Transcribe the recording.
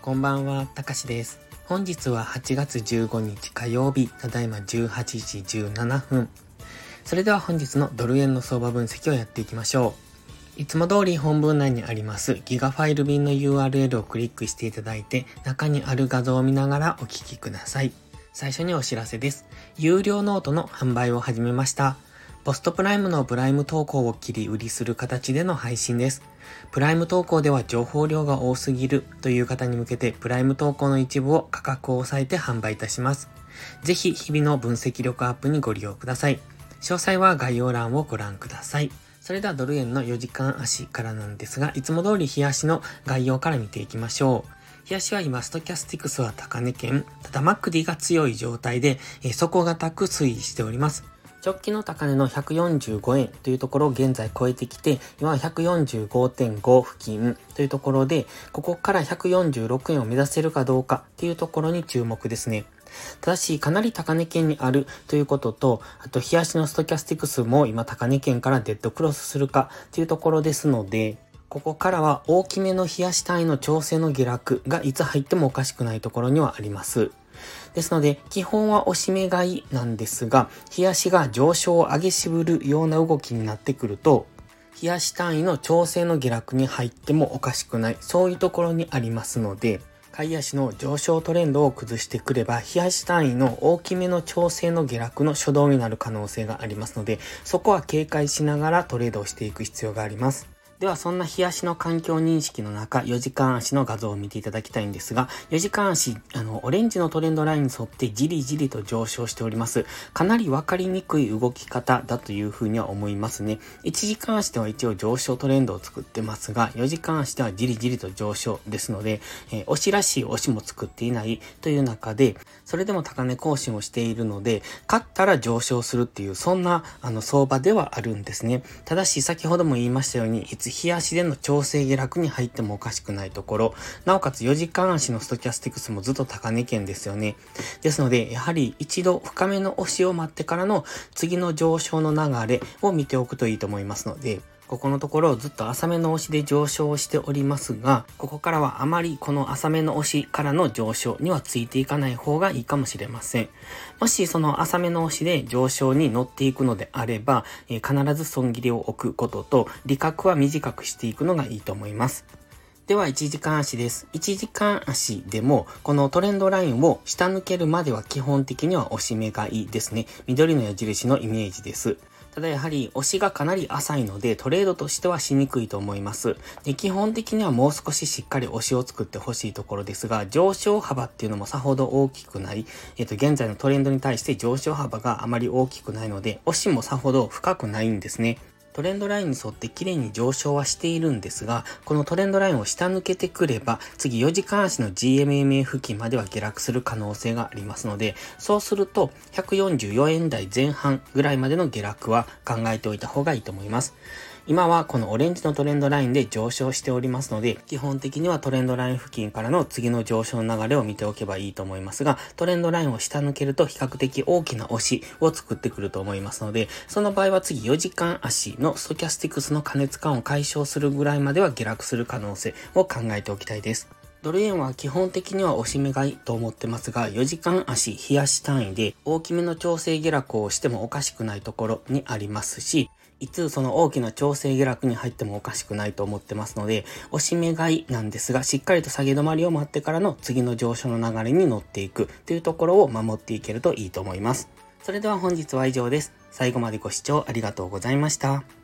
こんばんは、たかしです。本日は8月15日火曜日、ただいま18時17分。それでは本日のドル円の相場分析をやっていきましょう。いつも通り本文内にありますギガファイル便の URL をクリックしていただいて中にある画像を見ながらお聞きください。最初にお知らせです。有料ノートの販売を始めました。ポストプライムのプライム投稿を切り売りする形での配信です。プライム投稿では情報量が多すぎるという方に向けてプライム投稿の一部を価格を抑えて販売いたします。ぜひ日々の分析力アップにご利用ください。詳細は概要欄をご覧ください。それではドル円の4時間足からなんですが、いつも通り日足の概要から見ていきましょう。日足は今、ストキャスティクスは高値圏、ただマックディが強い状態で、え、底堅く推移しております。直近の高値の145円というところを現在超えてきて、今は145.5付近というところで、ここから146円を目指せるかどうかっていうところに注目ですね。ただし、かなり高値圏にあるということと、あと、日足のストキャスティクスも今高値圏からデッドクロスするかというところですので、ここからは大きめの冷やし単位の調整の下落がいつ入ってもおかしくないところにはあります。ですので、基本は押し目買いなんですが、冷やしが上昇を上げ渋るような動きになってくると、冷やし単位の調整の下落に入ってもおかしくない、そういうところにありますので、買い足の上昇トレンドを崩してくれば、冷やし単位の大きめの調整の下落の初動になる可能性がありますので、そこは警戒しながらトレードをしていく必要があります。ではそんな日足の環境認識の中、4時間足の画像を見ていただきたいんですが、4時間足、あの、オレンジのトレンドラインに沿ってじりじりと上昇しております。かなりわかりにくい動き方だというふうには思いますね。1時間足では一応上昇トレンドを作ってますが、4時間足ではじりじりと上昇ですので、えー、押しらしい押しも作っていないという中で、それでも高値更新をしているので、勝ったら上昇するっていう、そんな、あの、相場ではあるんですね。ただし、先ほども言いましたように、いつ日足での調整下落に入ってもおかしくないところ、なおかつ4時間足のストキャスティクスもずっと高値圏ですよね。ですので、やはり一度深めの押しを待ってからの次の上昇の流れを見ておくといいと思いますので、ここのところずっと浅めの押しで上昇しておりますが、ここからはあまりこの浅めの押しからの上昇にはついていかない方がいいかもしれません。もしその浅めの押しで上昇に乗っていくのであれば、えー、必ず損切りを置くことと、利確は短くしていくのがいいと思います。では、1時間足です。1時間足でも、このトレンドラインを下抜けるまでは基本的には押し目がいいですね。緑の矢印のイメージです。ただやはり押しがかなり浅いのでトレードとしてはしにくいと思います。で、基本的にはもう少ししっかり押しを作ってほしいところですが、上昇幅っていうのもさほど大きくない。えっ、と、現在のトレンドに対して上昇幅があまり大きくないので、押しもさほど深くないんですね。トレンドラインに沿って綺麗に上昇はしているんですが、このトレンドラインを下抜けてくれば、次4時間足の GMMA 付近までは下落する可能性がありますので、そうすると144円台前半ぐらいまでの下落は考えておいた方がいいと思います。今はこのオレンジのトレンドラインで上昇しておりますので、基本的にはトレンドライン付近からの次の上昇の流れを見ておけばいいと思いますが、トレンドラインを下抜けると比較的大きな押しを作ってくると思いますので、その場合は次4時間足のストキャスティクスの加熱感を解消するぐらいまでは下落する可能性を考えておきたいです。ドル円は基本的には押し目買いと思ってますが、4時間足、冷やし単位で大きめの調整下落をしてもおかしくないところにありますし、いつその大きな調整下落に入ってもおかしくないと思ってますので、押し目買いなんですが、しっかりと下げ止まりを待ってからの次の上昇の流れに乗っていくというところを守っていけるといいと思います。それでは本日は以上です。最後までご視聴ありがとうございました。